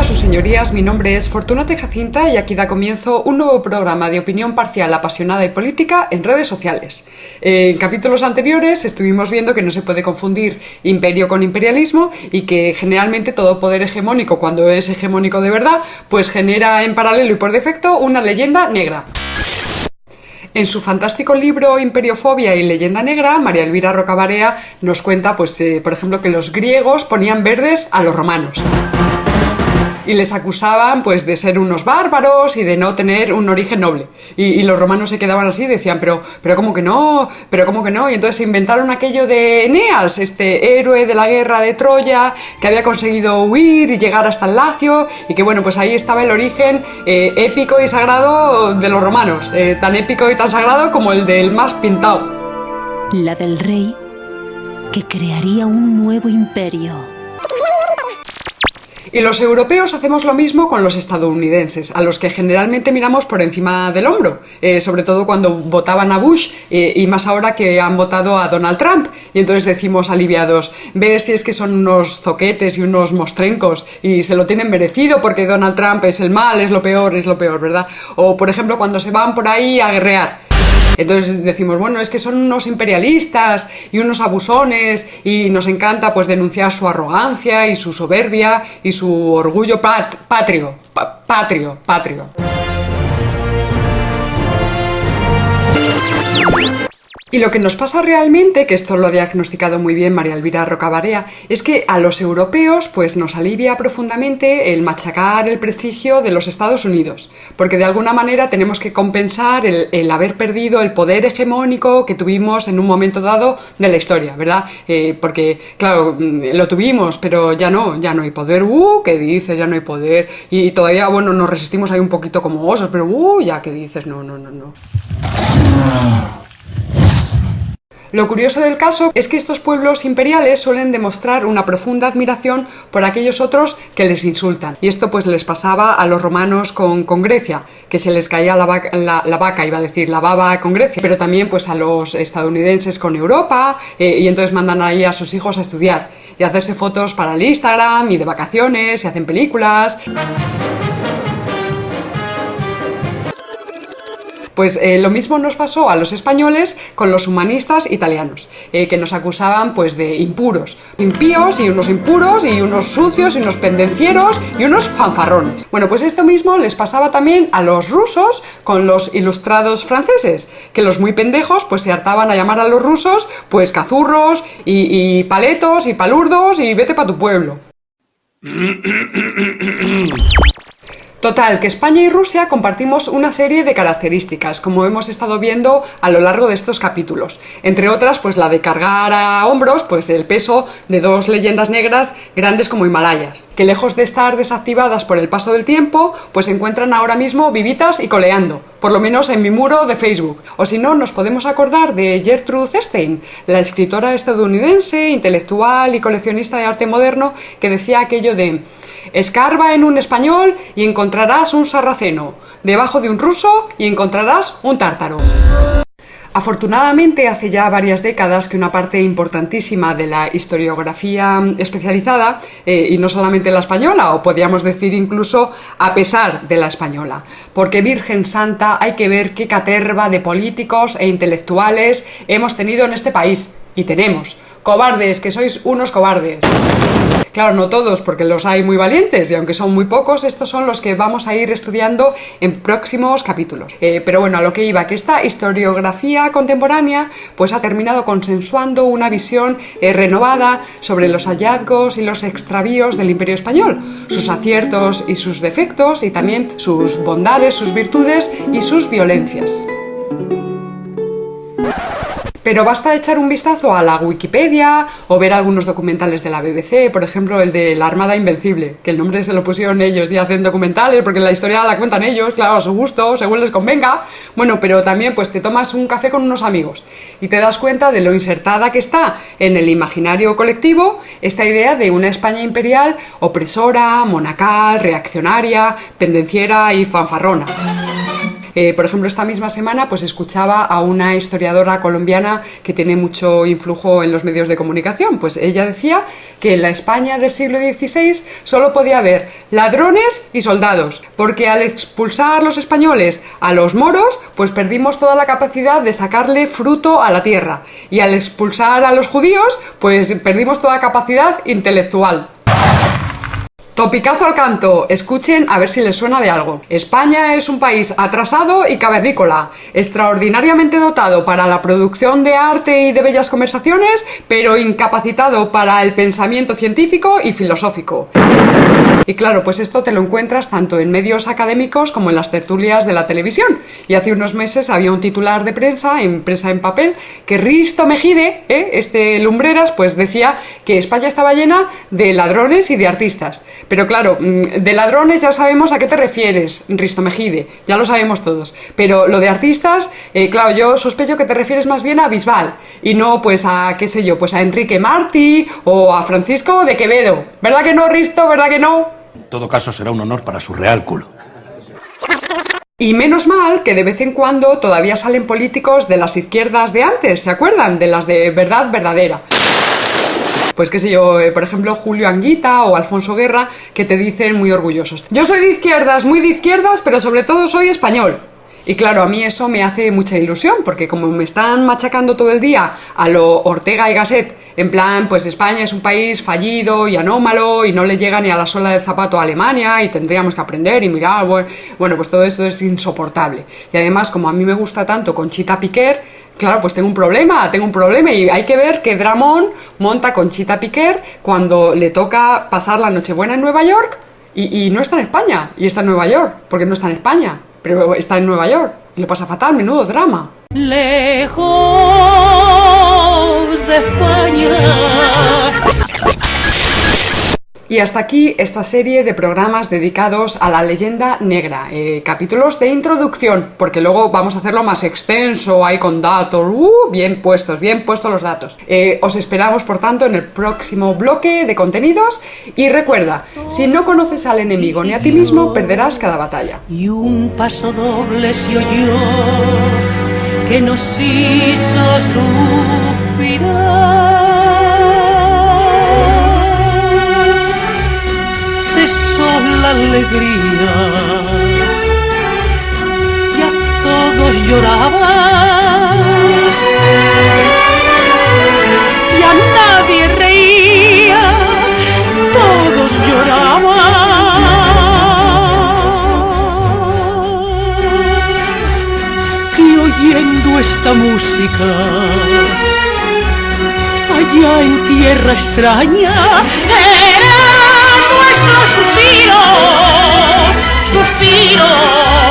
Días, sus señorías. Mi nombre es Fortunate Jacinta y aquí da comienzo un nuevo programa de opinión parcial, apasionada y política en redes sociales. En capítulos anteriores estuvimos viendo que no se puede confundir imperio con imperialismo y que generalmente todo poder hegemónico, cuando es hegemónico de verdad, pues genera en paralelo y por defecto una leyenda negra. En su fantástico libro Imperiofobia y Leyenda Negra, María Elvira Rocabarea nos cuenta, pues, eh, por ejemplo, que los griegos ponían verdes a los romanos y les acusaban pues de ser unos bárbaros y de no tener un origen noble. Y, los romanos se quedaban así decían, pero, pero ¿cómo que no? ¿Pero cómo que no? Y entonces se inventaron aquello de Eneas, este héroe de la guerra de Troya, que había conseguido huir y llegar hasta el Lacio, y que bueno, pues ahí estaba el origen eh, épico y sagrado de los romanos, eh, tan épico y tan sagrado como el del más pintado. La del rey que crearía un nuevo imperio y los europeos hacemos lo mismo con los estadounidenses, a los que generalmente miramos por encima del hombro, eh, sobre todo cuando votaban a Bush eh, y más ahora que han votado a Donald Trump. Y entonces decimos aliviados, ve si es que son unos zoquetes y unos mostrencos y se lo tienen merecido porque Donald Trump es el mal, es lo peor, es lo peor, ¿verdad? O por ejemplo cuando se van por ahí a guerrear. Entonces decimos, bueno, es que son unos imperialistas y unos abusones y nos encanta pues denunciar su arrogancia y su soberbia y su orgullo patrio, patrio, patrio. Y lo que nos pasa realmente, que esto lo ha diagnosticado muy bien María Elvira Rocabarea, es que a los europeos pues nos alivia profundamente el machacar el prestigio de los Estados Unidos, porque de alguna manera tenemos que compensar el, haber perdido el poder hegemónico que tuvimos en un momento dado de la historia, ¿verdad? Eh, porque, claro, mm, lo tuvimos, pero ya no, ya no hay poder, uh, ¿qué dices? Ya no hay poder. Y todavía, bueno, nos resistimos ahí un poquito como osos, pero, uh, ya, ¿qué dices? No, no, no, no. Lo curioso del caso es que estos pueblos imperiales suelen demostrar una profunda admiración por aquellos otros que les insultan. Y esto pues les pasaba a los romanos con, Grecia, que se les caía la, vaca, iba a decir la baba con Grecia, pero también pues a los estadounidenses con Europa, eh, y entonces mandan ahí a sus hijos a estudiar y a hacerse fotos para el Instagram y de vacaciones y hacen películas. Pues eh, lo mismo nos pasó a los españoles con los humanistas italianos, eh, que nos acusaban pues de impuros, impíos y unos impuros y unos sucios y unos pendencieros y unos fanfarrones. Bueno, pues esto mismo les pasaba también a los rusos con los ilustrados franceses, que los muy pendejos pues se hartaban a llamar a los rusos pues cazurros y, y paletos y palurdos y vete pa' tu pueblo. Total, que España y Rusia compartimos una serie de características, como hemos estado viendo a lo largo de estos capítulos. Entre otras, pues la de cargar a hombros pues el peso de dos leyendas negras grandes como Himalayas, que lejos de estar desactivadas por el paso del tiempo, pues se encuentran ahora mismo vivitas y coleando, por lo menos en mi muro de Facebook. O si no, nos podemos acordar de Gertrude Stein, la escritora estadounidense, intelectual y coleccionista de arte moderno, que decía aquello de Escarba en un español y encontrarás un sarraceno. Debajo de un ruso y encontrarás un tártaro. Afortunadamente, hace ya varias décadas que una parte importantísima de la historiografía especializada, eh, y no solamente la española, o podríamos decir incluso a pesar de la española, porque Virgen Santa hay que ver qué caterva de políticos e intelectuales hemos tenido en este país, y tenemos. Cobardes, que sois unos cobardes. Claro, no todos, porque los hay muy valientes y aunque son muy pocos, estos son los que vamos a ir estudiando en próximos capítulos. Eh, pero bueno, a lo que iba, que esta historiografía contemporánea pues ha terminado consensuando una visión eh, renovada sobre los hallazgos y los extravíos del imperio español, sus aciertos y sus defectos y también sus bondades, sus virtudes y sus violencias. Pero basta echar un vistazo a la Wikipedia o ver algunos documentales de la BBC, por ejemplo el de La Armada Invencible, que el nombre se lo pusieron ellos y hacen documentales porque la historia la cuentan ellos, claro, a su gusto, según les convenga. Bueno, pero también pues te tomas un café con unos amigos y te das cuenta de lo insertada que está en el imaginario colectivo esta idea de una España imperial opresora, monacal, reaccionaria, pendenciera y fanfarrona. Eh, por ejemplo, esta misma semana pues escuchaba a una historiadora colombiana que tiene mucho influjo en los medios de comunicación. Pues ella decía que en la España del siglo XVI solo podía haber ladrones y soldados, porque al expulsar los españoles a los moros, pues perdimos toda la capacidad de sacarle fruto a la tierra. Y al expulsar a los judíos, pues perdimos toda capacidad intelectual. Topicazo al canto, escuchen a ver si les suena de algo. España es un país atrasado y cavernícola, extraordinariamente dotado para la producción de arte y de bellas conversaciones, pero incapacitado para el pensamiento científico y filosófico. Y claro, pues esto te lo encuentras tanto en medios académicos como en las tertulias de la televisión. Y hace unos meses había un titular de prensa, en prensa en papel, que Risto Mejide, ¿eh? este Lumbreras, pues decía que España estaba llena de ladrones y de artistas. Pero claro, mm, de ladrones ya sabemos a qué te refieres, Risto Mejide, ya lo sabemos todos. Pero lo de artistas, eh, claro, yo sospecho que te refieres más bien a Bisbal y no pues a, qué sé yo, pues a Enrique Martí o a Francisco de Quevedo. ¿Verdad que no, Risto? ¿Verdad que no? En todo caso será un honor para su real culo. Y menos mal que de vez en cuando todavía salen políticos de las izquierdas de antes, ¿se acuerdan? De las de verdad verdadera pues qué sé yo, eh, por ejemplo, Julio Anguita o Alfonso Guerra, que te dicen muy orgullosos. Yo soy de izquierdas, muy de izquierdas, pero sobre todo soy español. Y claro, a mí eso me hace mucha ilusión, porque como me están machacando todo el día a lo Ortega y Gasset, en plan, pues España es un país fallido y anómalo y no le llega ni a la sola del zapato a Alemania y tendríamos que aprender y mirar, bueno, pues todo esto es insoportable. Y además, como a mí me gusta tanto Conchita Piquer, Claro, pues tengo un problema, tengo un problema y hay que ver que Dramón monta con Chita Piquer cuando le toca pasar la Nochebuena en Nueva York y, no está en España, y está en Nueva York, porque no está en España, pero está en Nueva York y le pasa fatal, menudo drama. Lejos de España y hasta aquí esta serie de programas dedicados a la leyenda negra. Eh, capítulos de introducción, porque luego vamos a hacerlo más extenso, ahí con datos, uh, bien puestos, bien puestos los datos. Eh, os esperamos, por tanto, en el próximo bloque de contenidos. Y recuerda, si no conoces al enemigo ni a ti mismo, perderás cada batalla. Y un paso doble se oyó que nos hizo suspirar. Allá en tierra extraña, nuestros suspiros, suspiros.